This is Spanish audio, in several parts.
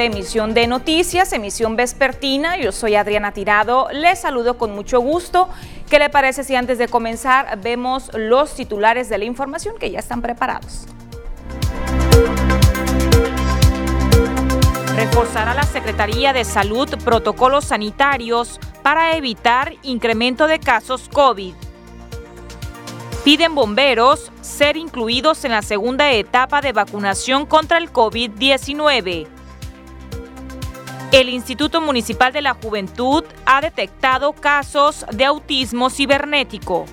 emisión de noticias, emisión vespertina. Yo soy Adriana Tirado. Les saludo con mucho gusto. ¿Qué le parece si antes de comenzar vemos los titulares de la información que ya están preparados? Reforzará la Secretaría de Salud protocolos sanitarios para evitar incremento de casos COVID. Piden bomberos ser incluidos en la segunda etapa de vacunación contra el COVID-19. El Instituto Municipal de la Juventud ha detectado casos de autismo cibernético.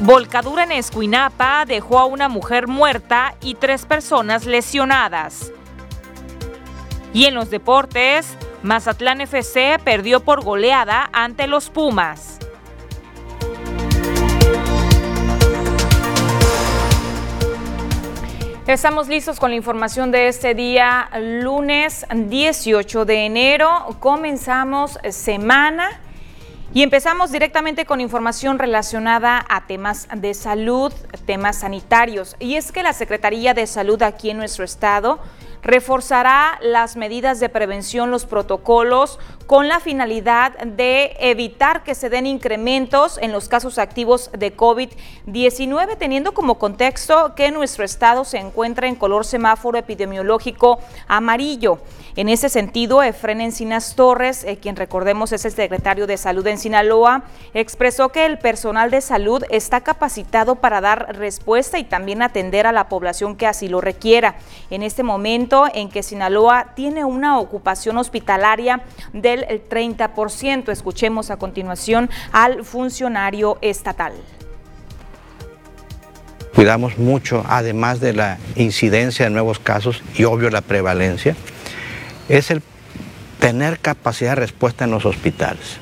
Volcadura en Escuinapa dejó a una mujer muerta y tres personas lesionadas. Y en los deportes, Mazatlán FC perdió por goleada ante los Pumas. Estamos listos con la información de este día, lunes 18 de enero. Comenzamos semana y empezamos directamente con información relacionada a temas de salud, temas sanitarios. Y es que la Secretaría de Salud aquí en nuestro estado reforzará las medidas de prevención, los protocolos, con la finalidad de evitar que se den incrementos en los casos activos de COVID-19, teniendo como contexto que nuestro estado se encuentra en color semáforo epidemiológico amarillo. En ese sentido, Efren Encinas Torres, eh, quien recordemos es el secretario de Salud en Sinaloa, expresó que el personal de salud está capacitado para dar respuesta y también atender a la población que así lo requiera. En este momento, en que Sinaloa tiene una ocupación hospitalaria del 30%. Escuchemos a continuación al funcionario estatal. Cuidamos mucho, además de la incidencia de nuevos casos y obvio la prevalencia, es el tener capacidad de respuesta en los hospitales.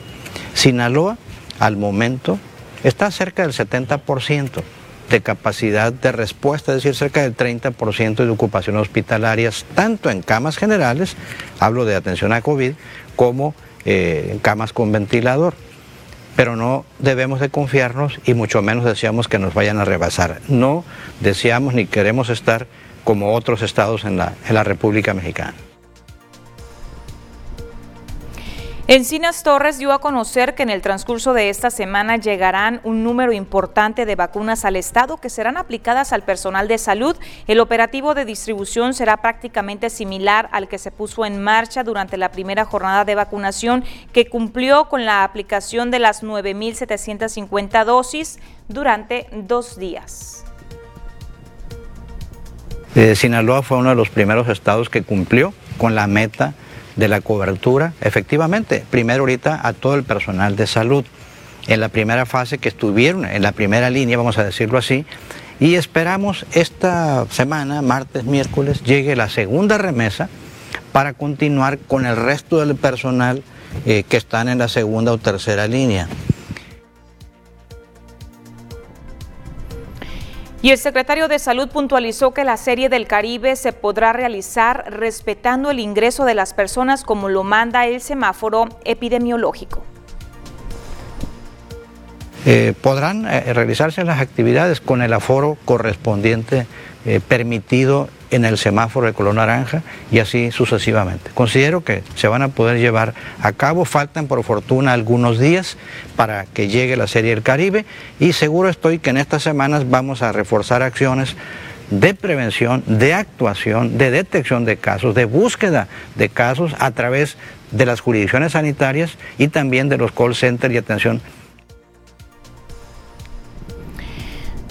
Sinaloa, al momento, está cerca del 70% de capacidad de respuesta, es decir, cerca del 30% de ocupación hospitalarias, tanto en camas generales, hablo de atención a COVID, como eh, en camas con ventilador. Pero no debemos de confiarnos y mucho menos deseamos que nos vayan a rebasar. No deseamos ni queremos estar como otros estados en la, en la República Mexicana. Encinas Torres dio a conocer que en el transcurso de esta semana llegarán un número importante de vacunas al Estado que serán aplicadas al personal de salud. El operativo de distribución será prácticamente similar al que se puso en marcha durante la primera jornada de vacunación que cumplió con la aplicación de las 9.750 dosis durante dos días. Eh, Sinaloa fue uno de los primeros estados que cumplió con la meta de la cobertura, efectivamente, primero ahorita a todo el personal de salud, en la primera fase que estuvieron, en la primera línea, vamos a decirlo así, y esperamos esta semana, martes, miércoles, llegue la segunda remesa para continuar con el resto del personal eh, que están en la segunda o tercera línea. Y el secretario de Salud puntualizó que la Serie del Caribe se podrá realizar respetando el ingreso de las personas como lo manda el semáforo epidemiológico. Eh, podrán eh, realizarse las actividades con el aforo correspondiente eh, permitido en el semáforo de color naranja y así sucesivamente. Considero que se van a poder llevar a cabo, faltan por fortuna algunos días para que llegue la Serie del Caribe y seguro estoy que en estas semanas vamos a reforzar acciones de prevención, de actuación, de detección de casos, de búsqueda de casos a través de las jurisdicciones sanitarias y también de los call centers y atención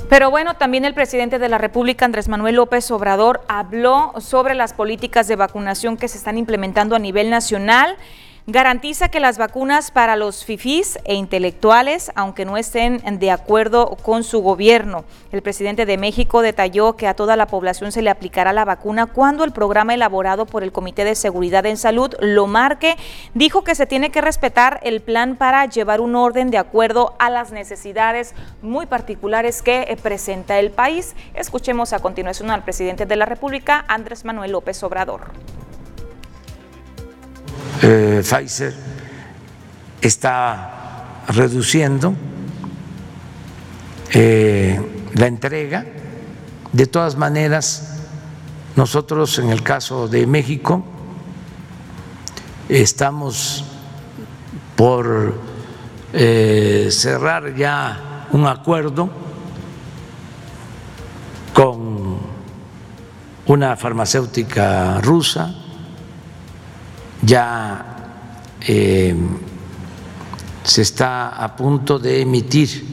Pero bueno, también el presidente de la República, Andrés Manuel López Obrador, habló sobre las políticas de vacunación que se están implementando a nivel nacional Garantiza que las vacunas para los fifís e intelectuales, aunque no estén de acuerdo con su gobierno. El presidente de México detalló que a toda la población se le aplicará la vacuna cuando el programa elaborado por el Comité de Seguridad en Salud lo marque. Dijo que se tiene que respetar el plan para llevar un orden de acuerdo a las necesidades muy particulares que presenta el país. Escuchemos a continuación al presidente de la República, Andrés Manuel López Obrador. Eh, Pfizer está reduciendo eh, la entrega. De todas maneras, nosotros en el caso de México estamos por eh, cerrar ya un acuerdo con una farmacéutica rusa, ya eh, se está a punto de emitir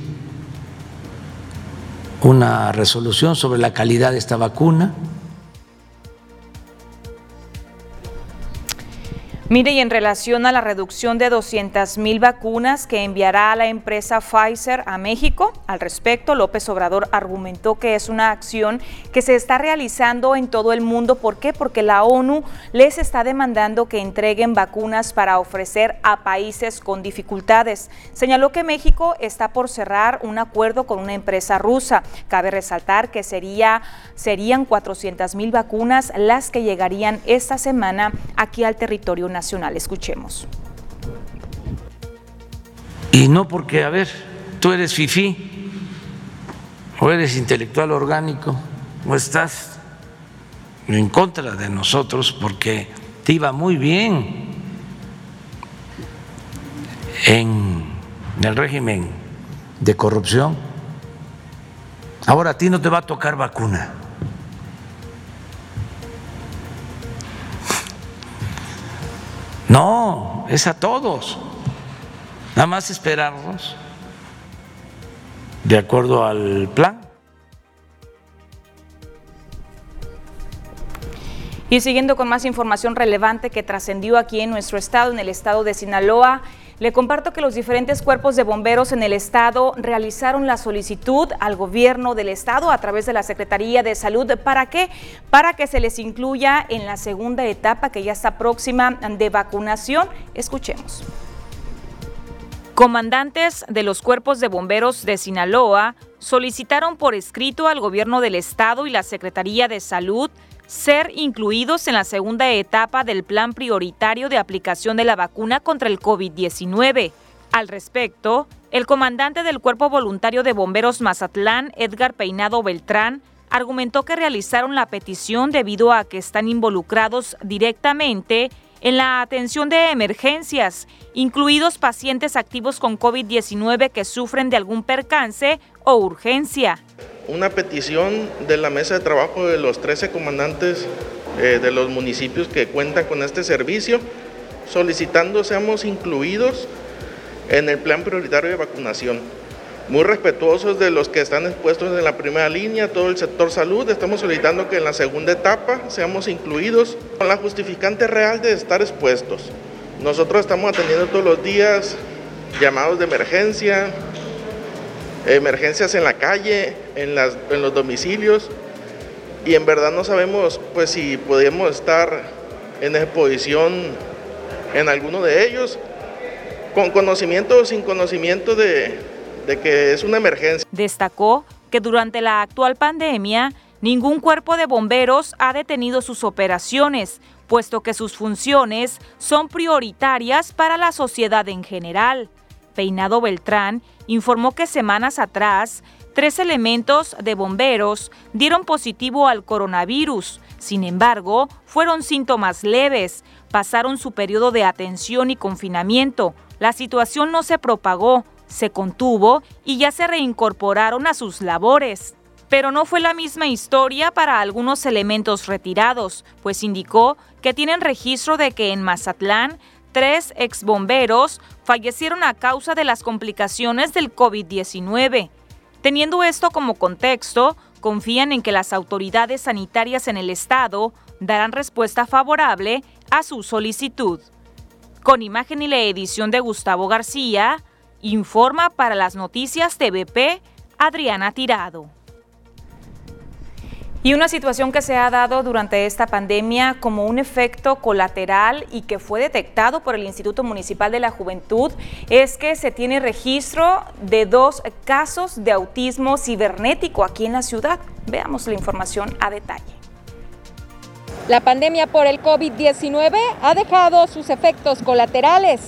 una resolución sobre la calidad de esta vacuna Mire, y en relación a la reducción de 200 mil vacunas que enviará la empresa Pfizer a México, al respecto, López Obrador argumentó que es una acción que se está realizando en todo el mundo. ¿Por qué? Porque la ONU les está demandando que entreguen vacunas para ofrecer a países con dificultades. Señaló que México está por cerrar un acuerdo con una empresa rusa. Cabe resaltar que sería, serían 400 mil vacunas las que llegarían esta semana aquí al territorio nacional. Escuchemos. Y no porque, a ver, tú eres fifí, o eres intelectual orgánico, o estás en contra de nosotros porque te iba muy bien en el régimen de corrupción. Ahora a ti no te va a tocar vacuna. No, es a todos. Nada más esperarnos de acuerdo al plan. Y siguiendo con más información relevante que trascendió aquí en nuestro estado, en el estado de Sinaloa, le comparto que los diferentes cuerpos de bomberos en el estado realizaron la solicitud al gobierno del estado a través de la Secretaría de Salud. ¿Para qué? Para que se les incluya en la segunda etapa que ya está próxima de vacunación. Escuchemos. Comandantes de los cuerpos de bomberos de Sinaloa solicitaron por escrito al gobierno del estado y la Secretaría de Salud ser incluidos en la segunda etapa del plan prioritario de aplicación de la vacuna contra el COVID-19. Al respecto, el comandante del Cuerpo Voluntario de Bomberos Mazatlán, Edgar Peinado Beltrán, argumentó que realizaron la petición debido a que están involucrados directamente en la atención de emergencias, incluidos pacientes activos con COVID-19 que sufren de algún percance o urgencia una petición de la mesa de trabajo de los 13 comandantes eh, de los municipios que cuentan con este servicio, solicitando seamos incluidos en el plan prioritario de vacunación. Muy respetuosos de los que están expuestos en la primera línea, todo el sector salud, estamos solicitando que en la segunda etapa seamos incluidos con la justificante real de estar expuestos. Nosotros estamos atendiendo todos los días llamados de emergencia, emergencias en la calle, en, las, en los domicilios, y en verdad no sabemos pues si podemos estar en exposición en alguno de ellos, con conocimiento o sin conocimiento de, de que es una emergencia. Destacó que durante la actual pandemia ningún cuerpo de bomberos ha detenido sus operaciones, puesto que sus funciones son prioritarias para la sociedad en general. Peinado Beltrán informó que semanas atrás, tres elementos de bomberos dieron positivo al coronavirus. Sin embargo, fueron síntomas leves, pasaron su periodo de atención y confinamiento. La situación no se propagó, se contuvo y ya se reincorporaron a sus labores. Pero no fue la misma historia para algunos elementos retirados, pues indicó que tienen registro de que en Mazatlán tres exbomberos fallecieron a causa de las complicaciones del COVID-19. Teniendo esto como contexto, confían en que las autoridades sanitarias en el estado darán respuesta favorable a su solicitud. Con imagen y la edición de Gustavo García, informa para las noticias TVP Adriana Tirado. Y una situación que se ha dado durante esta pandemia como un efecto colateral y que fue detectado por el Instituto Municipal de la Juventud es que se tiene registro de dos casos de autismo cibernético aquí en la ciudad. Veamos la información a detalle. La pandemia por el COVID-19 ha dejado sus efectos colaterales,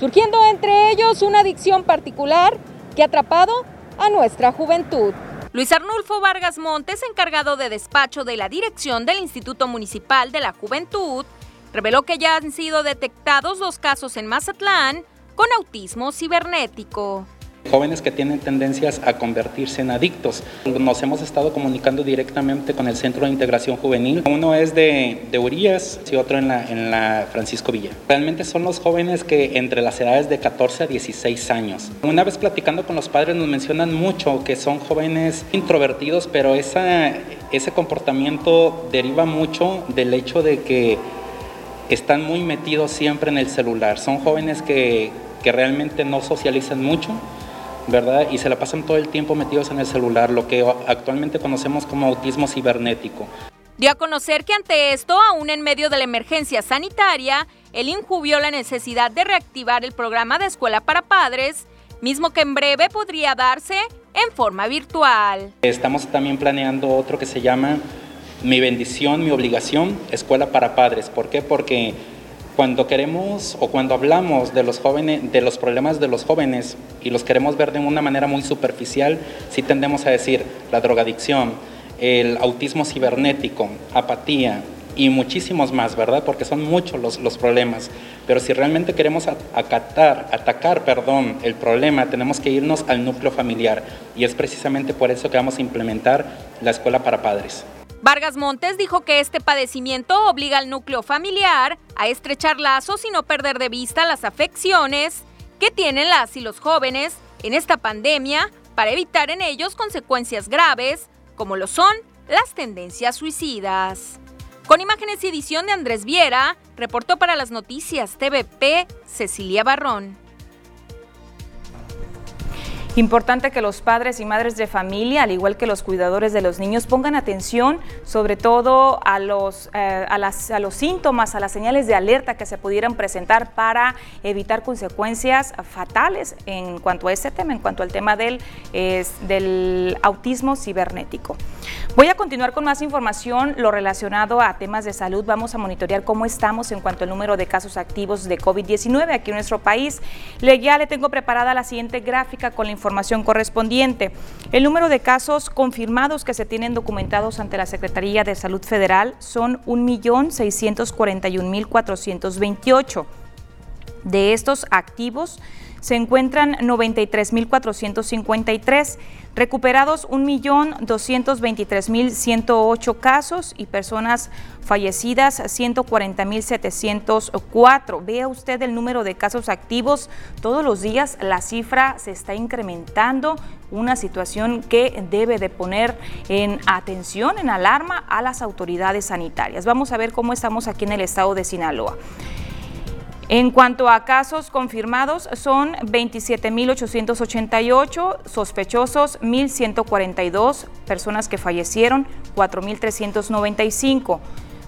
surgiendo entre ellos una adicción particular que ha atrapado a nuestra juventud. Luis Arnulfo Vargas Montes, encargado de despacho de la dirección del Instituto Municipal de la Juventud, reveló que ya han sido detectados dos casos en Mazatlán con autismo cibernético jóvenes que tienen tendencias a convertirse en adictos. Nos hemos estado comunicando directamente con el Centro de Integración Juvenil. Uno es de, de Urias y otro en la, en la Francisco Villa. Realmente son los jóvenes que entre las edades de 14 a 16 años. Una vez platicando con los padres nos mencionan mucho que son jóvenes introvertidos, pero esa, ese comportamiento deriva mucho del hecho de que están muy metidos siempre en el celular. Son jóvenes que, que realmente no socializan mucho ¿verdad? Y se la pasan todo el tiempo metidos en el celular, lo que actualmente conocemos como autismo cibernético. Dio a conocer que ante esto, aún en medio de la emergencia sanitaria, el INJU vio la necesidad de reactivar el programa de escuela para padres, mismo que en breve podría darse en forma virtual. Estamos también planeando otro que se llama Mi bendición, mi obligación, escuela para padres. ¿Por qué? Porque cuando queremos o cuando hablamos de los jóvenes, de los problemas de los jóvenes y los queremos ver de una manera muy superficial, sí tendemos a decir la drogadicción, el autismo cibernético, apatía y muchísimos más, ¿verdad? Porque son muchos los, los problemas. Pero si realmente queremos acatar, atacar, perdón, el problema, tenemos que irnos al núcleo familiar. Y es precisamente por eso que vamos a implementar la escuela para padres. Vargas Montes dijo que este padecimiento obliga al núcleo familiar a estrechar lazos y no perder de vista las afecciones que tienen las y los jóvenes en esta pandemia para evitar en ellos consecuencias graves, como lo son las tendencias suicidas. Con imágenes y edición de Andrés Viera, reportó para las noticias TVP Cecilia Barrón. Importante que los padres y madres de familia, al igual que los cuidadores de los niños, pongan atención sobre todo a los, eh, a, los síntomas, a las señales de alerta que se pudieran presentar para evitar consecuencias fatales en cuanto a este tema, en cuanto al tema del, del autismo cibernético. Voy a continuar con más información, lo relacionado a temas de salud. Vamos a monitorear cómo estamos en cuanto al número de casos activos de COVID-19 aquí en nuestro país. Le, ya le tengo preparada la siguiente gráfica con la información información correspondiente. El número de casos confirmados que se tienen documentados ante la Secretaría de Salud Federal son 1.641.428. De estos activos, se encuentran 93.453, recuperados 1.223.108 casos y personas fallecidas 140.704. Vea usted el número de casos activos. Todos los días la cifra se está incrementando, una situación que debe de poner en atención, en alarma a las autoridades sanitarias. Vamos a ver cómo estamos aquí en el estado de Sinaloa. En cuanto a casos confirmados, son 27.888, sospechosos 1.142, personas que fallecieron 4.395.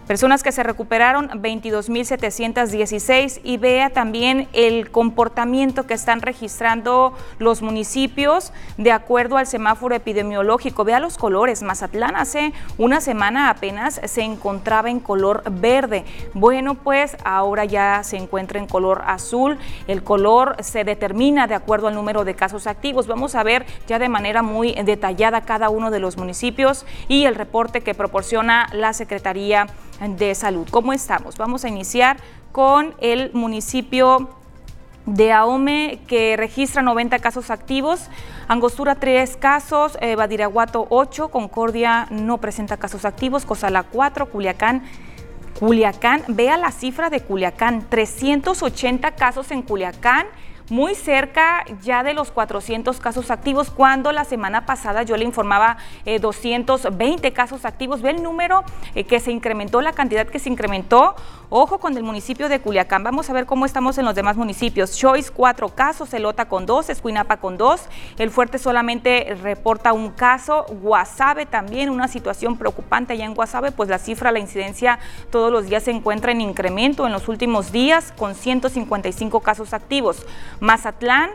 Personas que se recuperaron 22.716 y vea también el comportamiento que están registrando los municipios de acuerdo al semáforo epidemiológico. Vea los colores. Mazatlán hace una semana apenas se encontraba en color verde. Bueno, pues ahora ya se encuentra en color azul. El color se determina de acuerdo al número de casos activos. Vamos a ver ya de manera muy detallada cada uno de los municipios y el reporte que proporciona la Secretaría de Salud. ¿Cómo estamos? Vamos a iniciar con el municipio de Ahome que registra 90 casos activos, Angostura 3 casos, eh, Badiraguato 8, Concordia no presenta casos activos, Cozala 4, Culiacán Culiacán, vea la cifra de Culiacán, 380 casos en Culiacán muy cerca ya de los 400 casos activos, cuando la semana pasada yo le informaba 220 eh, casos activos. Ve el número eh, que se incrementó, la cantidad que se incrementó. Ojo con el municipio de Culiacán. Vamos a ver cómo estamos en los demás municipios. Choice, cuatro casos, Elota con dos, Escuinapa con dos. El Fuerte solamente reporta un caso. Guasave también, una situación preocupante allá en Guasave, pues la cifra, la incidencia todos los días se encuentra en incremento en los últimos días con 155 casos activos. Mazatlán,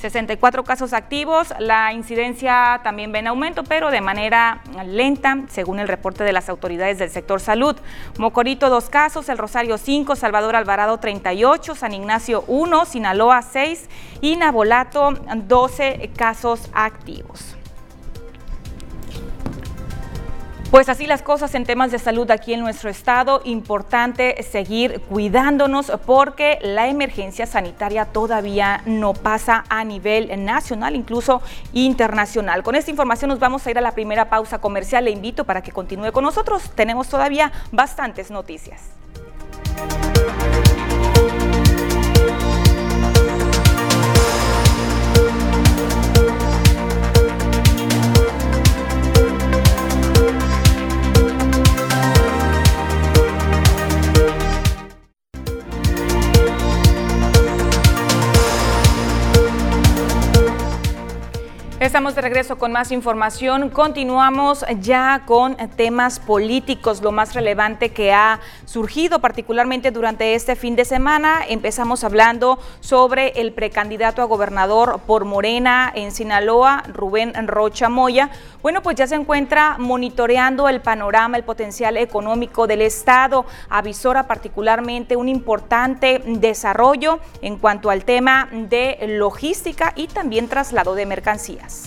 64 casos activos, la incidencia también ve en aumento, pero de manera lenta, según el reporte de las autoridades del sector salud. Mocorito, dos casos, El Rosario, 5, Salvador Alvarado, 38, San Ignacio, 1, Sinaloa, 6 y Nabolato, 12 casos activos. Pues así las cosas en temas de salud aquí en nuestro estado. Importante seguir cuidándonos porque la emergencia sanitaria todavía no pasa a nivel nacional, incluso internacional. Con esta información nos vamos a ir a la primera pausa comercial. Le invito para que continúe con nosotros. Tenemos todavía bastantes noticias. Estamos de regreso con más información. Continuamos ya con temas políticos, lo más relevante que ha surgido particularmente durante este fin de semana. Empezamos hablando sobre el precandidato a gobernador por Morena en Sinaloa, Rubén Rocha Moya. Bueno, pues ya se encuentra monitoreando el panorama, el potencial económico del Estado. Avisora particularmente un importante desarrollo en cuanto al tema de logística y también traslado de mercancías.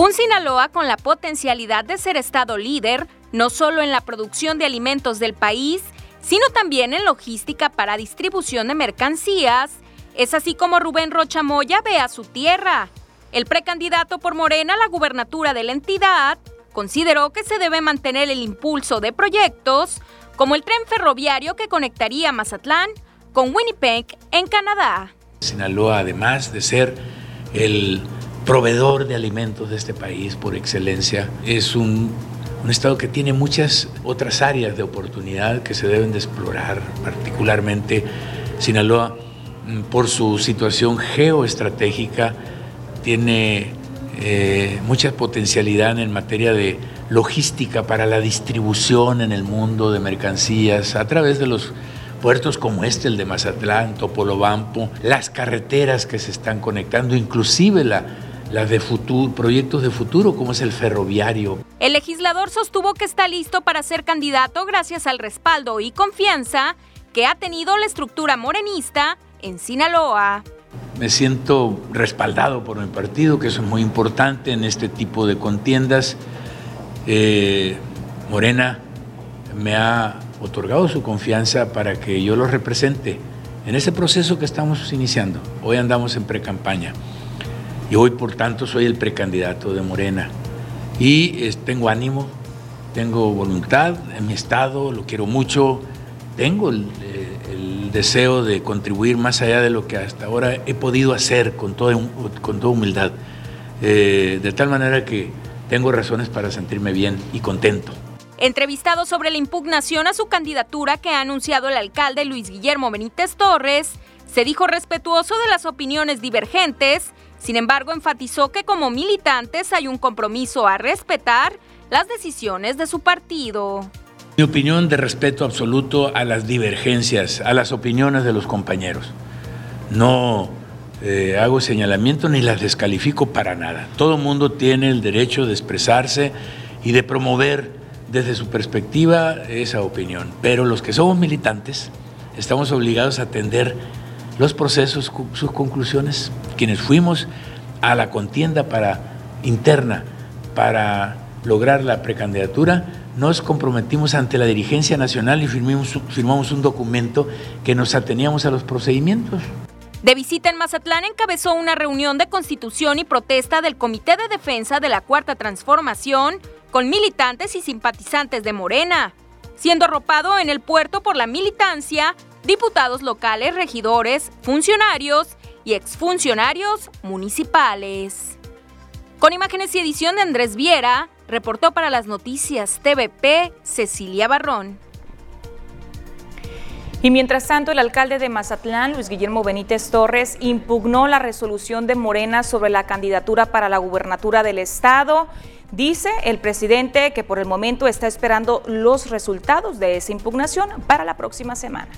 Un Sinaloa con la potencialidad de ser Estado líder, no solo en la producción de alimentos del país, sino también en logística para distribución de mercancías. Es así como Rubén Rocha Moya ve a su tierra. El precandidato por Morena a la gubernatura de la entidad consideró que se debe mantener el impulso de proyectos como el tren ferroviario que conectaría Mazatlán con Winnipeg en Canadá. Sinaloa, además de ser el proveedor de alimentos de este país por excelencia. Es un, estado que tiene muchas otras áreas de oportunidad que se deben de explorar, particularmente Sinaloa, mm, por su situación geoestratégica, tiene eh, mucha potencialidad en materia de logística para la distribución en el mundo de mercancías a través de los puertos como este, el de Mazatlán, Topolobampo, las carreteras que se están conectando, inclusive la, las de futuro, proyectos de futuro como es el ferroviario. El legislador sostuvo que está listo para ser candidato gracias al respaldo y confianza que ha tenido la estructura morenista en Sinaloa. Me siento respaldado por mi partido, que eso es muy importante en este tipo de contiendas. Eh, Morena me ha otorgado su confianza para que yo lo represente en ese proceso que estamos iniciando. Hoy andamos en precampaña y hoy por tanto soy el precandidato de Morena. Y tengo ánimo, tengo voluntad en mi estado, lo quiero mucho, tengo el, deseo de contribuir más allá de lo que hasta ahora he podido hacer con toda, con toda humildad, eh, de tal manera que tengo razones para sentirme bien y contento. Entrevistado sobre la impugnación a su candidatura que ha anunciado el alcalde Luis Guillermo Benítez Torres, se dijo respetuoso de las opiniones divergentes sin embargo, enfatizó que como militantes hay un compromiso a respetar las decisiones de su partido. Mi opinión de respeto absoluto a las divergencias, a las opiniones de los compañeros. No eh, hago señalamiento ni las descalifico para nada. Todo mundo tiene el derecho de expresarse y de promover desde su perspectiva esa opinión. Pero los que somos militantes estamos obligados a atender los procesos, sus conclusiones, quienes fuimos a la contienda para, interna para lograr la precandidatura, nos comprometimos ante la dirigencia nacional y firmamos, un documento que nos ateníamos a los procedimientos. De visita en Mazatlán encabezó una reunión de constitución y protesta del Comité de Defensa de la Cuarta Transformación con militantes y simpatizantes de Morena, siendo arropado en el puerto por la militancia diputados locales, regidores, funcionarios y exfuncionarios municipales. Con imágenes y edición de Andrés Viera, reportó para las noticias TVP Cecilia Barrón. Y mientras tanto, el alcalde de Mazatlán, Luis Guillermo Benítez Torres, impugnó la resolución de Morena sobre la candidatura para la gubernatura del estado. Dice el presidente que por el momento está esperando los resultados de esa impugnación para la próxima semana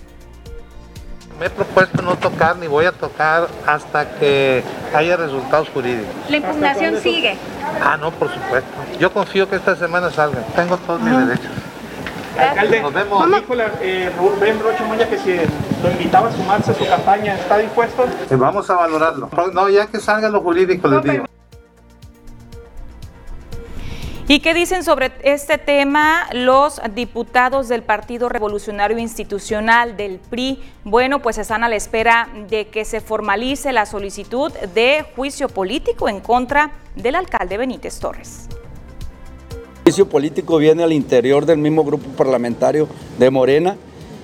me he propuesto no tocar ni voy a tocar hasta que haya resultados jurídicos. ¿La impugnación sigue? Ah, no, por supuesto. Yo confío que esta semana salga. Tengo todos mis derechos. Alcalde, nos vemos. Dijo eh, Rubén Rocha Moya que si lo invitaba a sumarse a su campaña, ¿está dispuesto? Eh, vamos a valorarlo. No, ya que salga lo jurídico, les digo. ¿Y qué dicen sobre este tema los diputados del Partido Revolucionario Institucional del PRI? Bueno, pues están a la espera de que se formalice la solicitud de juicio político en contra del alcalde Benítez Torres. El juicio político viene al interior del mismo grupo parlamentario de Morena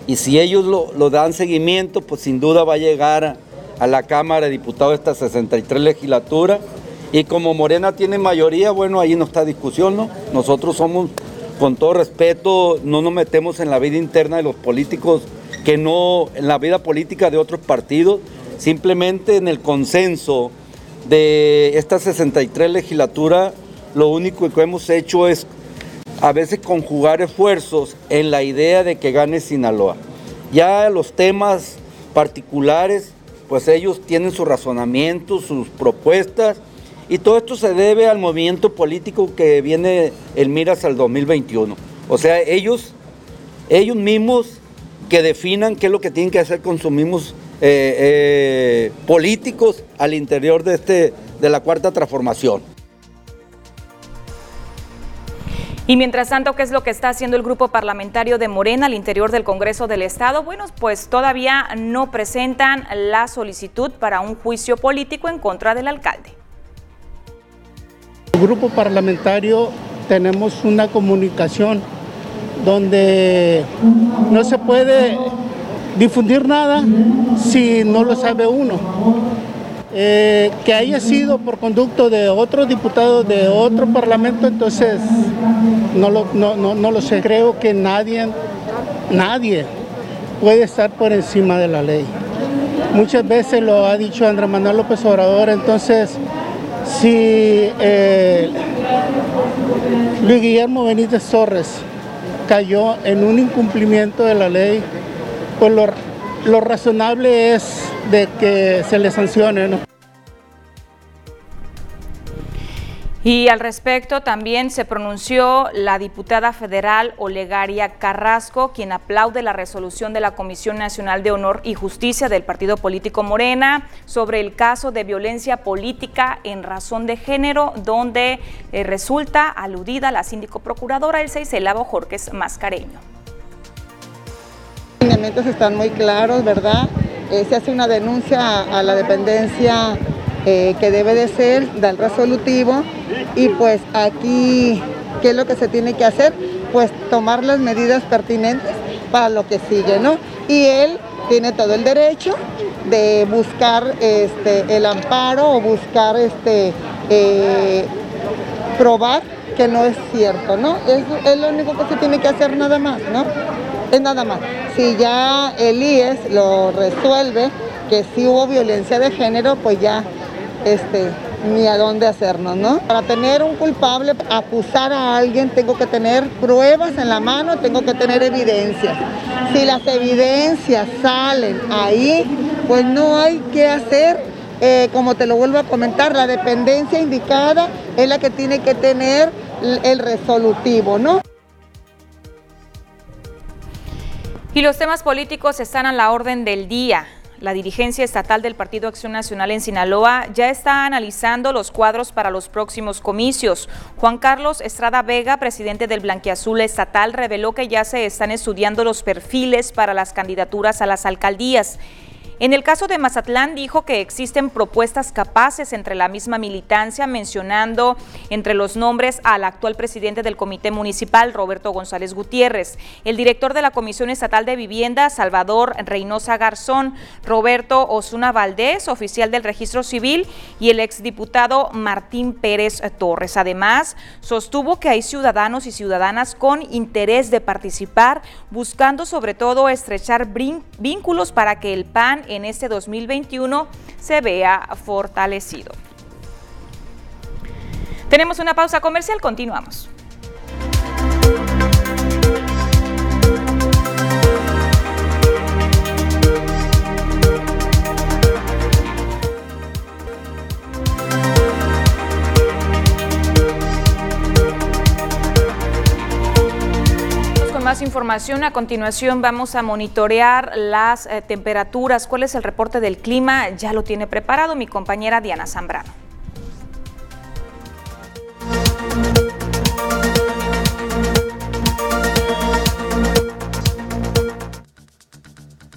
y si ellos lo, dan seguimiento, pues sin duda va a llegar a la Cámara de Diputados esta 63 legislatura y como Morena tiene mayoría, bueno, ahí no está discusión, ¿no? Nosotros somos, con todo respeto, no nos metemos en la vida interna de los políticos, que no, en la vida política de otros partidos, simplemente en el consenso de esta 63 legislatura, lo único que hemos hecho es a veces conjugar esfuerzos en la idea de que gane Sinaloa. Ya los temas particulares, pues ellos tienen su razonamiento, sus propuestas, y todo esto se debe al movimiento político que viene el Miras al 2021. O sea, ellos, ellos mismos que definan qué es lo que tienen que hacer con sus mismos eh, eh, políticos al interior de, este, de la cuarta transformación. Y mientras tanto, ¿qué es lo que está haciendo el grupo parlamentario de Morena al interior del Congreso del Estado? Bueno, pues todavía no presentan la solicitud para un juicio político en contra del alcalde. Grupo parlamentario tenemos una comunicación donde no se puede difundir nada si no lo sabe uno. Eh, que haya sido por conducto de otro diputado de otro parlamento, entonces no lo, no, no lo sé. Creo que nadie, nadie puede estar por encima de la ley. Muchas veces lo ha dicho Andrés Manuel López Obrador, entonces si eh, Luis Guillermo Benítez Torres cayó en un incumplimiento de la ley, pues lo, razonable es de que se le sancione. Y al respecto también se pronunció la diputada federal Olegaria Carrasco, quien aplaude la resolución de la Comisión Nacional de Honor y Justicia del Partido Político Morena sobre el caso de violencia política en razón de género, donde eh, resulta aludida la síndico procuradora el 6 Elavo Jorques Mascareño. Los lineamientos están muy claros, ¿verdad? Eh, se hace una denuncia a la dependencia eh, que debe de ser del resolutivo y pues aquí, ¿qué es lo que se tiene que hacer? Pues tomar las medidas pertinentes para lo que sigue, ¿no? Y él tiene todo el derecho de buscar este, el amparo o buscar este, eh, probar que no es cierto, ¿no? Es, lo único que se tiene que hacer nada más, ¿no? Es nada más. Si ya el IES lo resuelve, que sí hubo violencia de género, pues ya este, ni a dónde hacernos, ¿no? Para tener un culpable, acusar a alguien, tengo que tener pruebas en la mano, tengo que tener evidencias. Si las evidencias salen ahí, pues no hay que hacer, eh, como te lo vuelvo a comentar, la dependencia indicada es la que tiene que tener el resolutivo, ¿no? Y los temas políticos están a la orden del día. La dirigencia estatal del Partido Acción Nacional en Sinaloa ya está analizando los cuadros para los próximos comicios. Juan Carlos Estrada Vega, presidente del Blanquiazul Estatal, reveló que ya se están estudiando los perfiles para las candidaturas a las alcaldías. En el caso de Mazatlán dijo que existen propuestas capaces entre la misma militancia, mencionando entre los nombres al actual presidente del Comité Municipal, Roberto González Gutiérrez, el director de la Comisión Estatal de Vivienda, Salvador Reynosa Garzón, Roberto Osuna Valdés, oficial del Registro Civil, y el exdiputado Martín Pérez Torres. Además, sostuvo que hay ciudadanos y ciudadanas con interés de participar, buscando sobre todo estrechar vínculos para que el PAN en este 2021 se vea fortalecido. Tenemos una pausa comercial, continuamos. más información. A continuación vamos a monitorear las eh, temperaturas. ¿Cuál es el reporte del clima? Ya lo tiene preparado mi compañera Diana Zambrano.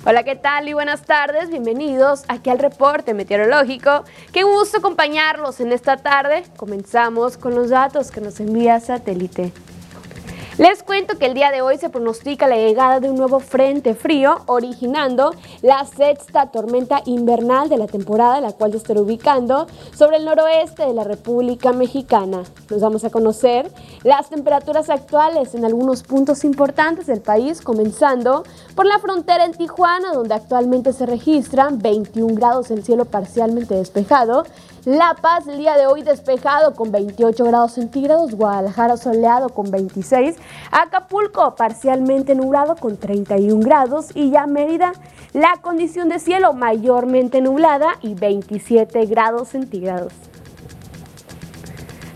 Hola, ¿qué tal y buenas tardes? Bienvenidos aquí al reporte meteorológico. Qué gusto acompañarlos en esta tarde. Comenzamos con los datos que nos envía Satélite. Les cuento que el día de hoy se pronostica la llegada de un nuevo frente frío, originando la sexta tormenta invernal de la temporada, la cual se estará ubicando sobre el noroeste de la República Mexicana. Nos vamos a conocer las temperaturas actuales en algunos puntos importantes del país, comenzando por la frontera en Tijuana, donde actualmente se registran 21 grados el cielo parcialmente despejado, la Paz el día de hoy despejado con 28 grados centígrados, Guadalajara soleado con 26, Acapulco parcialmente nublado con 31 grados y ya Mérida la condición de cielo mayormente nublada y 27 grados centígrados.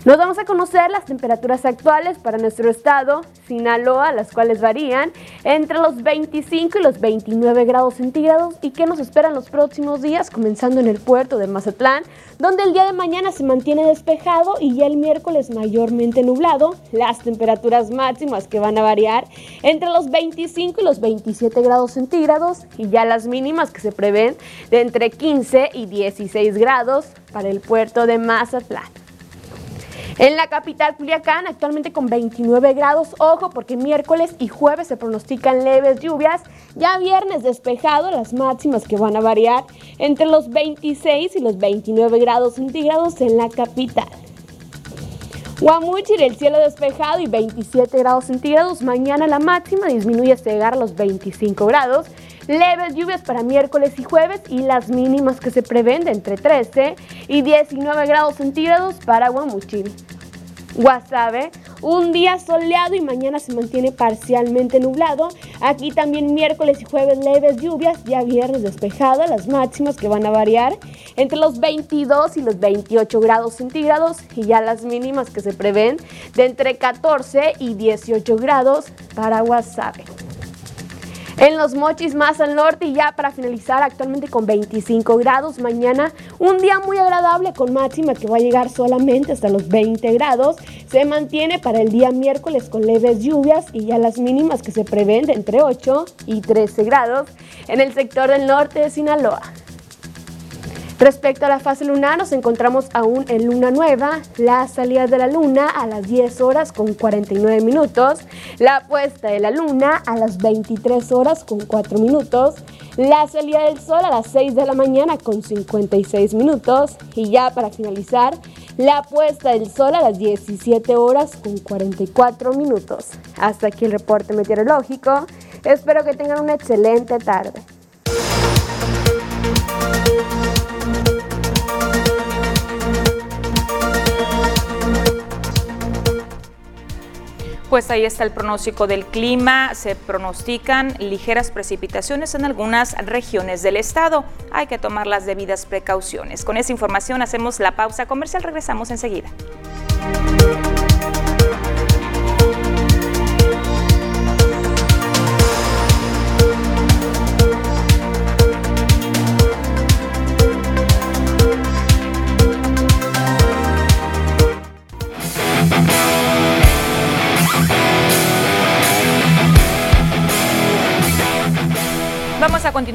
Nos vamos a conocer las temperaturas actuales para nuestro estado, Sinaloa, las cuales varían entre los 25 y los 29 grados centígrados. Y qué nos esperan los próximos días, comenzando en el puerto de Mazatlán, donde el día de mañana se mantiene despejado y ya el miércoles mayormente nublado, las temperaturas máximas que van a variar entre los 25 y los 27 grados centígrados y ya las mínimas que se prevén de entre 15 y 16 grados para el puerto de Mazatlán. En la capital Culiacán, actualmente con 29 grados, ojo porque miércoles y jueves se pronostican leves lluvias, ya viernes despejado, las máximas que van a variar entre los 26 y los 29 grados centígrados en la capital. Guamuchil, el cielo despejado y 27 grados centígrados. Mañana la máxima disminuye hasta llegar a los 25 grados. Leves lluvias para miércoles y jueves y las mínimas que se prevén de entre 13 y 19 grados centígrados para Guamuchil. Guasave, un día soleado y mañana se mantiene parcialmente nublado. Aquí también miércoles y jueves leves lluvias, ya viernes despejado, las máximas que van a variar entre los 22 y los 28 grados centígrados y ya las mínimas que se prevén de entre 14 y 18 grados para Guasave. En los mochis más al norte y ya para finalizar actualmente con 25 grados. Mañana un día muy agradable con máxima que va a llegar solamente hasta los 20 grados. Se mantiene para el día miércoles con leves lluvias y ya las mínimas que se prevén de entre 8 y 13 grados en el sector del norte de Sinaloa. Respecto a la fase lunar, nos encontramos aún en luna nueva, la salida de la luna a las 10 horas con 49 minutos, la puesta de la luna a las 23 horas con 4 minutos, la salida del sol a las 6 de la mañana con 56 minutos y ya para finalizar, la puesta del sol a las 17 horas con 44 minutos. Hasta aquí el reporte meteorológico. Espero que tengan una excelente tarde. Pues ahí está el pronóstico del clima. Se pronostican ligeras precipitaciones en algunas regiones del estado. Hay que tomar las debidas precauciones. Con esa información hacemos la pausa comercial. Regresamos enseguida.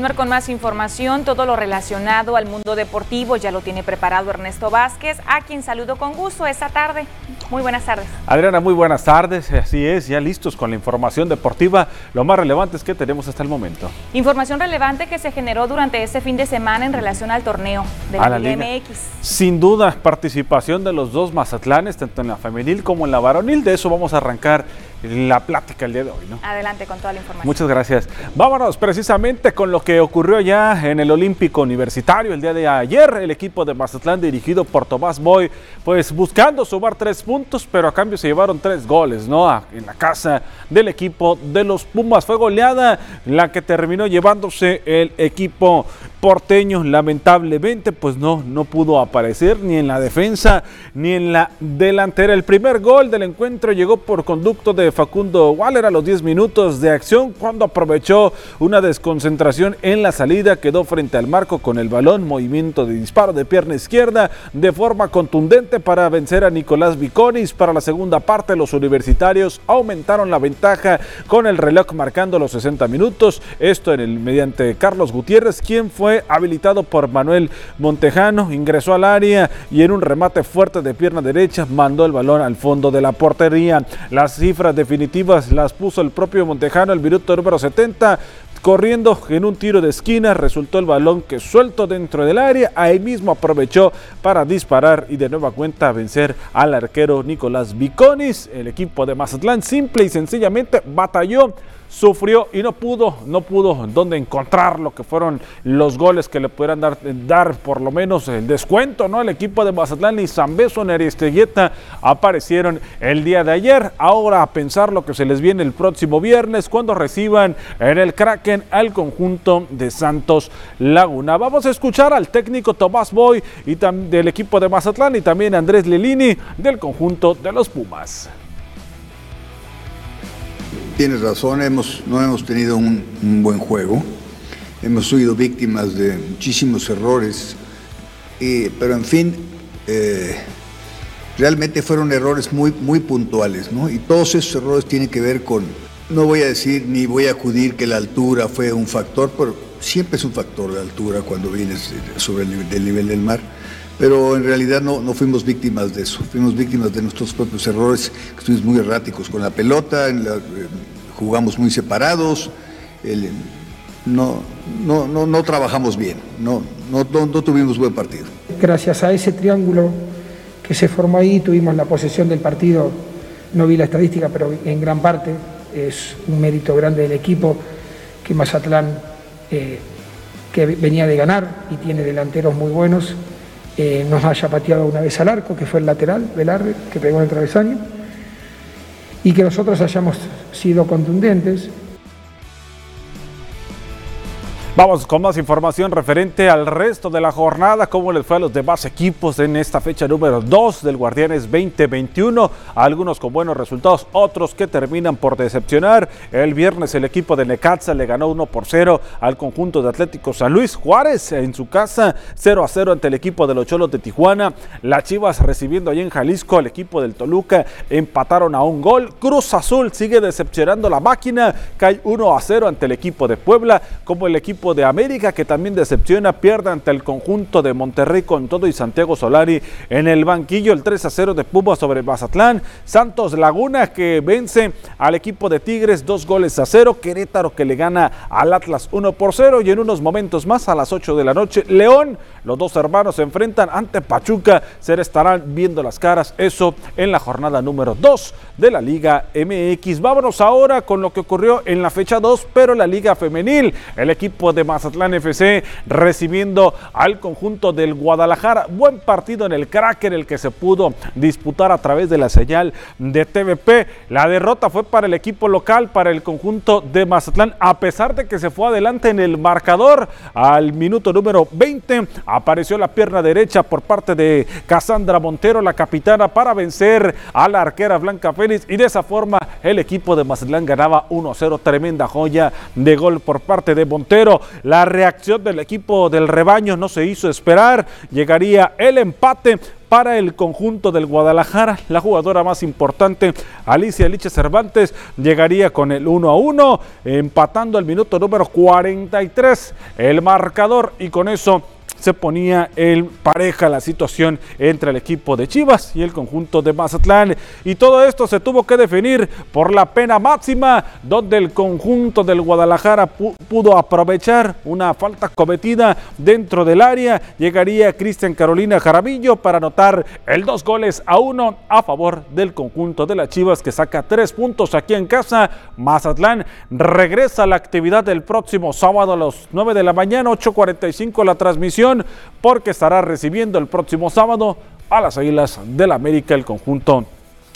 Continuar con más información, todo lo relacionado al mundo deportivo ya lo tiene preparado Ernesto Vázquez, a quien saludo con gusto esta tarde. Muy buenas tardes. Adriana, muy buenas tardes, así es, ya listos con la información deportiva, lo más relevante es que tenemos hasta el momento. Información relevante que se generó durante este fin de semana en relación al torneo de la, Liga MX. Sin duda, participación de los dos Mazatlanes, tanto en la femenil como en la varonil, de eso vamos a arrancar la plática el día de hoy. ¿no? Adelante con toda la información. Muchas gracias. Vámonos precisamente con lo que ocurrió ya en el Olímpico Universitario el día de ayer. El equipo de Mazatlán dirigido por Tomás Boy, pues buscando sumar tres puntos, pero a cambio se llevaron tres goles, ¿no? En la casa del equipo de los Pumas. Fue goleada la que terminó llevándose el equipo porteño. Lamentablemente, pues no, no pudo aparecer ni en la defensa ni en la delantera. El primer gol del encuentro llegó por conducto de Facundo Waller a los 10 minutos de acción cuando aprovechó una desconcentración en la salida, quedó frente al marco con el balón, movimiento de disparo de pierna izquierda de forma contundente para vencer a Nicolás Viconis. Para la segunda parte, los universitarios aumentaron la ventaja con el reloj marcando los 60 minutos. Esto en el mediante Carlos Gutiérrez, quien fue habilitado por Manuel Montejano, ingresó al área y en un remate fuerte de pierna derecha mandó el balón al fondo de la portería. Las cifras definitivas las puso el propio Montejano el minuto número 70 corriendo en un tiro de esquina, resultó el balón que suelto dentro del área, ahí mismo aprovechó para disparar y de nueva cuenta vencer al arquero Nicolás Viconis. El equipo de Mazatlán simple y sencillamente batalló sufrió y no pudo, no pudo dónde encontrar lo que fueron los goles que le pudieran dar, dar por lo menos el descuento, ¿no? El equipo de Mazatlán y Zambeso Neriesteguieta aparecieron el día de ayer. Ahora a pensar lo que se les viene el próximo viernes cuando reciban en el Kraken al conjunto de Santos Laguna. Vamos a escuchar al técnico Tomás Boy y del equipo de Mazatlán y también Andrés Lilini del conjunto de los Pumas. Tienes razón, hemos, no hemos tenido un, buen juego, hemos sido víctimas de muchísimos errores, pero en fin, eh, realmente fueron errores muy, muy puntuales, ¿no? Y todos esos errores tienen que ver con, no voy a decir ni voy a acudir que la altura fue un factor, pero siempre es un factor de altura cuando vienes sobre el nivel del mar pero en realidad no, no, fuimos víctimas de eso, fuimos víctimas de nuestros propios errores, que estuvimos muy erráticos con la pelota, la, jugamos muy separados, no, no, no, no, trabajamos bien, no, no, no tuvimos buen partido. Gracias a ese triángulo que se formó ahí, tuvimos la posesión del partido, no vi la estadística, pero en gran parte es un mérito grande del equipo que Mazatlán, eh, que venía de ganar y tiene delanteros muy buenos, eh, nos haya pateado una vez al arco, que fue el lateral, Velarde, que pegó en el travesaño, y que nosotros hayamos sido contundentes Vamos con más información referente al resto de la jornada, cómo les fue a los demás equipos en esta fecha número 2 del Guardianes 2021, algunos con buenos resultados, otros que terminan por decepcionar. El viernes el equipo de Necaxa le ganó 1 por 0 al conjunto de Atlético San Luis Juárez en su casa, 0 a 0 ante el equipo de los Cholos de Tijuana. Las Chivas recibiendo allí en Jalisco al equipo del Toluca empataron a un gol. Cruz Azul sigue decepcionando la máquina, cae 1 a 0 ante el equipo de Puebla, como el equipo de América que también decepciona, pierde ante el conjunto de Monterrey con todo y Santiago Solari en el banquillo, el 3 a 0 de Pumas sobre Mazatlán, Santos Laguna que vence al equipo de Tigres dos goles a cero, Querétaro que le gana al Atlas 1 por 0 y en unos momentos más a las 8 de la noche, León, los dos hermanos se enfrentan ante Pachuca, se estarán viendo las caras, eso en la jornada número 2 de la Liga MX. Vámonos ahora con lo que ocurrió en la fecha 2, pero la Liga Femenil, el equipo de Mazatlán FC recibiendo al conjunto del Guadalajara. Buen partido en el en el que se pudo disputar a través de la señal de TVP. La derrota fue para el equipo local, para el conjunto de Mazatlán, a pesar de que se fue adelante en el marcador. Al minuto número 20 apareció la pierna derecha por parte de Casandra Montero, la capitana, para vencer a la arquera Blanca Félix y de esa forma el equipo de Mazatlán ganaba 1-0. Tremenda joya de gol por parte de Montero. La reacción del equipo del rebaño no se hizo esperar. Llegaría el empate para el conjunto del Guadalajara. La jugadora más importante, Alicia Liche Cervantes, llegaría con el 1 a 1, empatando el minuto número 43 el marcador y con eso se ponía en pareja la situación entre el equipo de Chivas y el conjunto de Mazatlán. Y todo esto se tuvo que definir por la pena máxima, donde el conjunto del Guadalajara pudo aprovechar una falta cometida dentro del área. Llegaría Cristian Carolina Jaramillo para anotar el dos goles a uno a favor del conjunto de las Chivas que saca tres puntos aquí en casa. Mazatlán regresa a la actividad del próximo sábado a las 9 de la mañana, 8.45 la transmisión porque estará recibiendo el próximo sábado a las Águilas del América el conjunto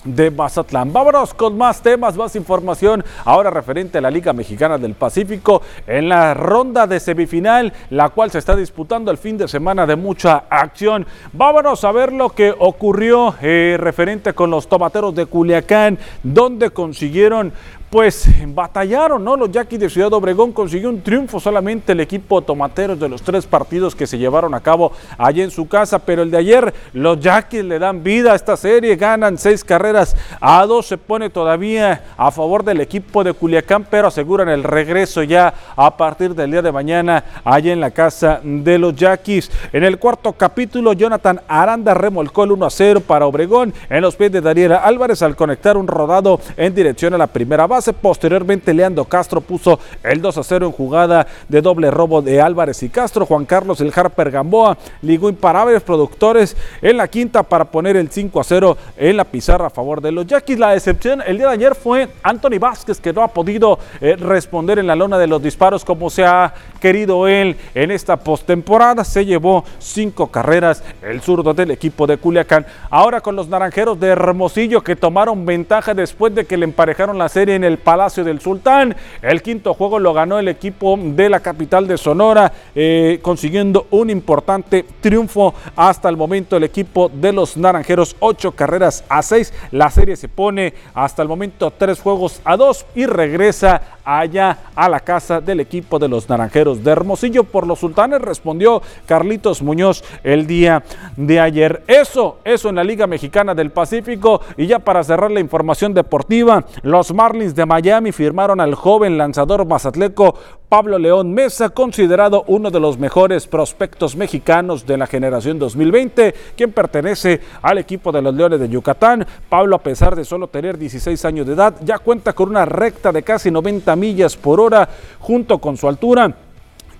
de Mazatlán. Vámonos con más temas, más información ahora referente a la Liga Mexicana del Pacífico en la ronda de semifinal, la cual se está disputando el fin de semana de mucha acción. Vámonos a ver lo que ocurrió eh, referente con los tomateros de Culiacán, donde consiguieron pues batallaron, ¿no? Los Yaquis de Ciudad Obregón consiguió un triunfo solamente el equipo Tomateros de los tres partidos que se llevaron a cabo allí en su casa, pero el de ayer los Yaquis le dan vida a esta serie, ganan seis carreras a dos, se pone todavía a favor del equipo de Culiacán, pero aseguran el regreso ya a partir del día de mañana allá en la casa de los Yaquis. En el cuarto capítulo, Jonathan Aranda remolcó el 1 a 0 para Obregón en los pies de Daniela Álvarez al conectar un rodado en dirección a la primera base. Posteriormente, Leandro Castro puso el 2 a 0 en jugada de doble robo de Álvarez y Castro. Juan Carlos El Harper Gamboa ligó imparables productores en la quinta para poner el 5 a 0 en la pizarra a favor de los Yaquis. La excepción el día de ayer fue Anthony Vázquez, que no ha podido eh, responder en la lona de los disparos como se ha querido él en esta postemporada. Se llevó cinco carreras el zurdo del equipo de Culiacán. Ahora con los naranjeros de Hermosillo que tomaron ventaja después de que le emparejaron la serie en el Palacio del Sultán. El quinto juego lo ganó el equipo de la capital de Sonora, eh, consiguiendo un importante triunfo hasta el momento. El equipo de los naranjeros, ocho carreras a seis. La serie se pone hasta el momento tres juegos a dos y regresa allá a la casa del equipo de los naranjeros de Hermosillo. Por los sultanes respondió Carlitos Muñoz el día de ayer. Eso, eso en la Liga Mexicana del Pacífico. Y ya para cerrar la información deportiva, los Marlins de Miami firmaron al joven lanzador mazatleco Pablo León Mesa, considerado uno de los mejores prospectos mexicanos de la generación 2020, quien pertenece al equipo de los Leones de Yucatán. Pablo, a pesar de solo tener 16 años de edad, ya cuenta con una recta de casi 90 millas por hora junto con su altura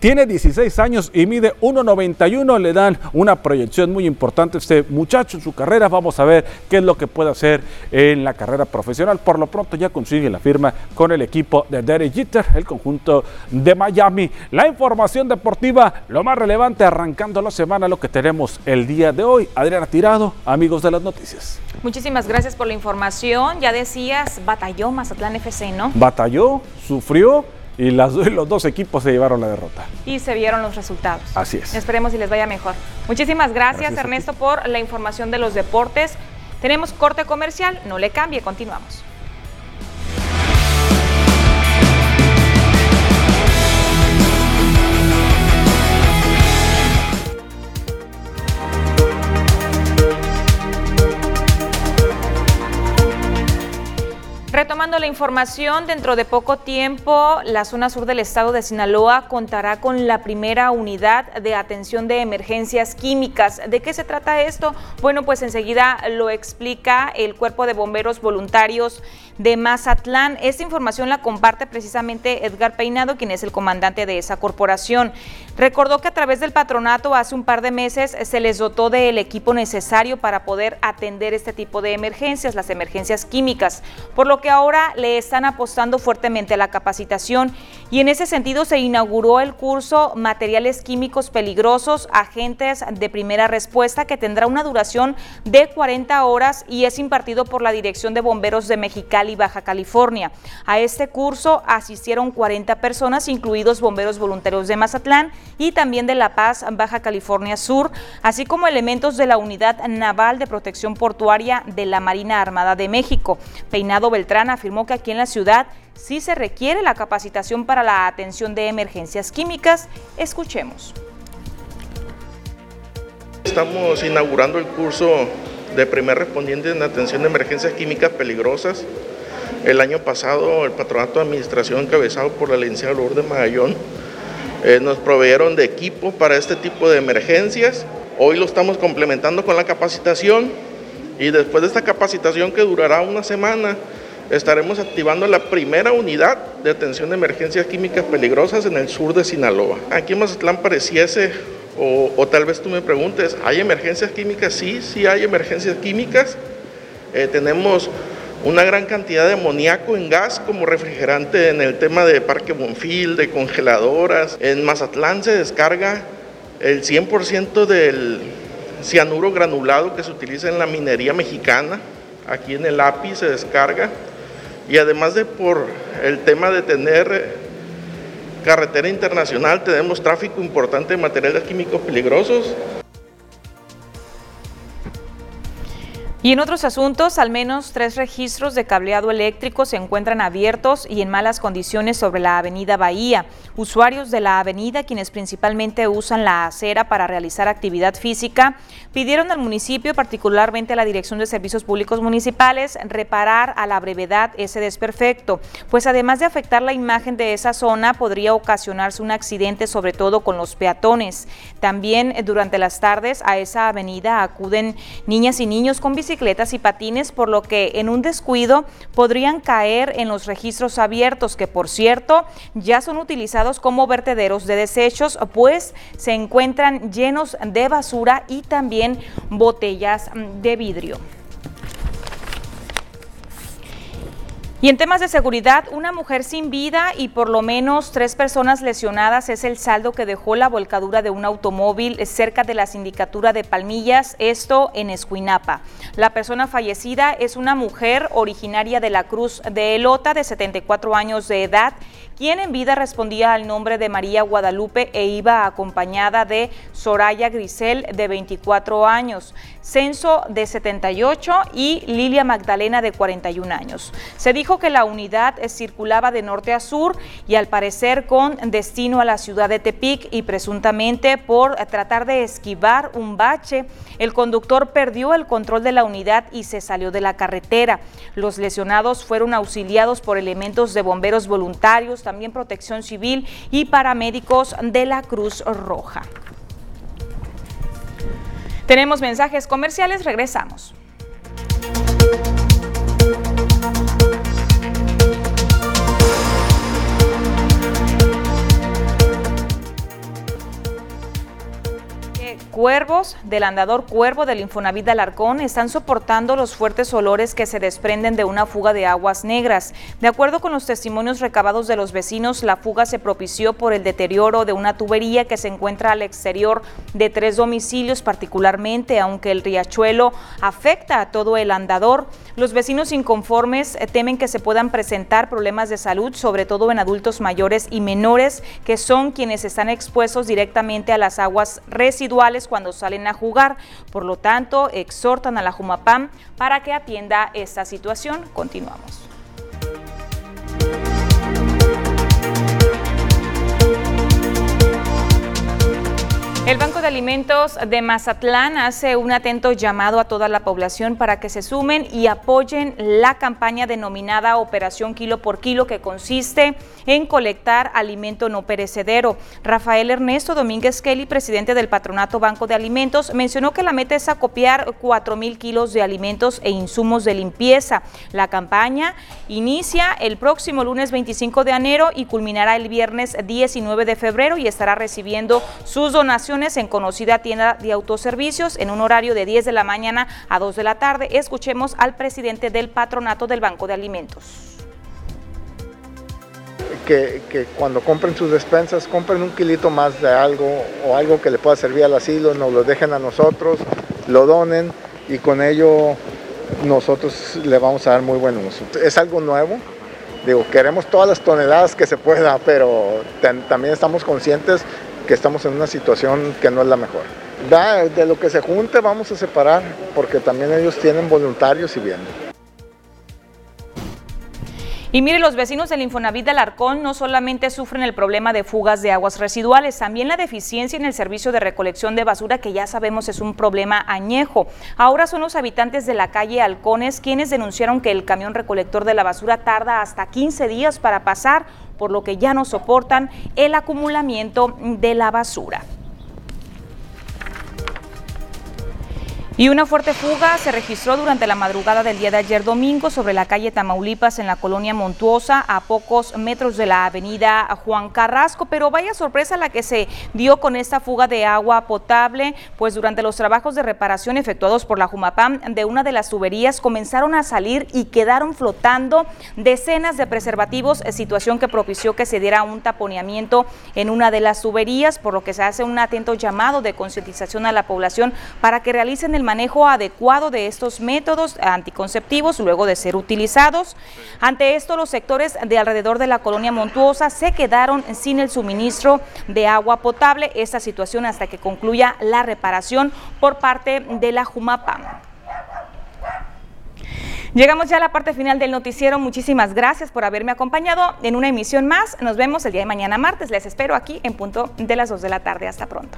tiene 16 años y mide 1,91. Le dan una proyección muy importante a este muchacho en su carrera. Vamos a ver qué es lo que puede hacer en la carrera profesional. Por lo pronto ya consigue la firma con el equipo de Derek Jeter, el conjunto de Miami. La información deportiva, lo más relevante arrancando la semana, lo que tenemos el día de hoy. Adriana Tirado, amigos de las noticias. Muchísimas gracias por la información. Ya decías, batalló Mazatlán FC, ¿no? Batalló, sufrió y los dos equipos se llevaron la derrota. Y se vieron los resultados. Así es. Esperemos si les vaya mejor. Muchísimas gracias, Ernesto por la información de los deportes. Tenemos corte comercial, no le cambie, continuamos. Retomando la información, dentro de poco tiempo la zona sur del estado de Sinaloa contará con la primera unidad de atención de emergencias químicas. ¿De qué se trata esto? Bueno, pues enseguida lo explica el Cuerpo de Bomberos Voluntarios de Mazatlán. Esta información la comparte precisamente Edgar Peinado, quien es el comandante de esa corporación. Recordó que a través del patronato hace un par de meses se les dotó del equipo necesario para poder atender este tipo de emergencias, las emergencias químicas, por lo que ahora le están apostando fuertemente a la capacitación y en ese sentido se inauguró el curso Materiales Químicos Peligrosos, Agentes de Primera Respuesta, que tendrá una duración de 40 horas y es impartido por la Dirección de Bomberos de Mexicali, Baja California. A este curso asistieron 40 personas, incluidos bomberos voluntarios de Mazatlán y también de La Paz, Baja California Sur, así como elementos de la Unidad Naval de Protección Portuaria de la Marina Armada de México. Peinado Beltrán afirmó que aquí en la ciudad sí se requiere la capacitación para la atención de emergencias químicas. Escuchemos. Estamos inaugurando el curso de primer respondiente en atención de emergencias químicas peligrosas. El año pasado el Patronato de Administración encabezado por la licenciada Lourdes Magallón eh, nos proveyeron de equipo para este tipo de emergencias. Hoy lo estamos complementando con la capacitación y después de esta capacitación que durará una semana, estaremos activando la primera unidad de atención de emergencias químicas peligrosas en el sur de Sinaloa. Aquí en Mazatlán pareciese, o, o tal vez tú me preguntes, ¿hay emergencias químicas? Sí, sí hay emergencias químicas. Eh, tenemos una gran cantidad de amoníaco en gas como refrigerante en el tema de Parque Bonfil, de congeladoras. En Mazatlán se descarga el 100% del cianuro granulado que se utiliza en la minería mexicana. Aquí en el API se descarga. Y además de por el tema de tener carretera internacional, tenemos tráfico importante de materiales químicos peligrosos. Y en otros asuntos, al menos tres registros de cableado eléctrico se encuentran abiertos y en malas condiciones sobre la avenida Bahía. Usuarios de la avenida, quienes principalmente usan la acera para realizar actividad física, pidieron al municipio, particularmente a la Dirección de Servicios Públicos Municipales, reparar a la brevedad ese desperfecto, pues además de afectar la imagen de esa zona, podría ocasionarse un accidente, sobre todo con los peatones. También eh, durante las tardes a esa avenida acuden niñas y niños con bicicletas bicicletas y patines, por lo que en un descuido podrían caer en los registros abiertos, que por cierto ya son utilizados como vertederos de desechos, pues se encuentran llenos de basura y también botellas de vidrio. Y en temas de seguridad, una mujer sin vida y por lo menos tres personas lesionadas es el saldo que dejó la volcadura de un automóvil cerca de la sindicatura de Palmillas, esto en Escuinapa. La persona fallecida es una mujer originaria de la Cruz de Elota de 74 años de edad quien en vida respondía al nombre de María Guadalupe e iba acompañada de Soraya Grisel, de 24 años, Censo, de 78 y Lilia Magdalena, de 41 años. Se dijo que la unidad circulaba de norte a sur y al parecer con destino a la ciudad de Tepic y presuntamente por tratar de esquivar un bache, el conductor perdió el control de la unidad y se salió de la carretera. Los lesionados fueron auxiliados por elementos de bomberos voluntarios, también protección civil y paramédicos de la Cruz Roja. Tenemos mensajes comerciales, regresamos. Cuervos del andador cuervo del Infonavit de Alarcón están soportando los fuertes olores que se desprenden de una fuga de aguas negras. De acuerdo con los testimonios recabados de los vecinos, la fuga se propició por el deterioro de una tubería que se encuentra al exterior de tres domicilios particularmente, aunque el riachuelo afecta a todo el andador. Los vecinos inconformes eh, temen que se puedan presentar problemas de salud, sobre todo en adultos mayores y menores, que son quienes están expuestos directamente a las aguas residuales cuando salen a jugar. Por lo tanto, exhortan a la Jumapam para que atienda esta situación. Continuamos. De Alimentos de Mazatlán hace un atento llamado a toda la población para que se sumen y apoyen la campaña denominada Operación Kilo por Kilo, que consiste en colectar alimento no perecedero. Rafael Ernesto Domínguez Kelly, presidente del Patronato Banco de Alimentos, mencionó que la meta es acopiar 4 mil kilos de alimentos e insumos de limpieza. La campaña inicia el próximo lunes 25 de enero y culminará el viernes 19 de febrero y estará recibiendo sus donaciones en conocida tienda de autoservicios en un horario de 10 de la mañana a 2 de la tarde. Escuchemos al presidente del patronato del Banco de Alimentos. Que, que, cuando compren sus despensas, compren un kilito más de algo o algo que le pueda servir al asilo, nos lo dejen a nosotros, lo donen y con ello nosotros le vamos a dar muy buen uso. Es algo nuevo, digo, queremos todas las toneladas que se pueda, pero también estamos conscientes que estamos en una situación que no es la mejor. de lo que se junte vamos a separar porque también ellos tienen voluntarios y vienen. Y mire, los vecinos del Infonavit del Arcón no solamente sufren el problema de fugas de aguas residuales, también la deficiencia en el servicio de recolección de basura, que ya sabemos es un problema añejo. Ahora son los habitantes de la calle Halcones quienes denunciaron que el camión recolector de la basura tarda hasta 15 días para pasar por lo que ya no soportan el acumulamiento de la basura. Y una fuerte fuga se registró durante la madrugada del día de ayer domingo sobre la calle Tamaulipas en la colonia Montuosa, a pocos metros de la avenida Juan Carrasco. Pero vaya sorpresa la que se dio con esta fuga de agua potable, pues durante los trabajos de reparación efectuados por la Jumapam de una de las tuberías comenzaron a salir y quedaron flotando decenas de preservativos, situación que propició que se diera un taponeamiento en una de las tuberías, por lo que se hace un atento llamado de concientización a la población para que realicen el manejo adecuado de estos métodos anticonceptivos luego de ser utilizados. Ante esto, los sectores de alrededor de la colonia Montuosa se quedaron sin el suministro de agua potable. Esta situación hasta que concluya la reparación por parte de la Jumapam. Llegamos ya a la parte final del noticiero. Muchísimas gracias por haberme acompañado en una emisión más. Nos vemos el día de mañana martes. Les espero aquí en punto de las 2 de la tarde. Hasta pronto.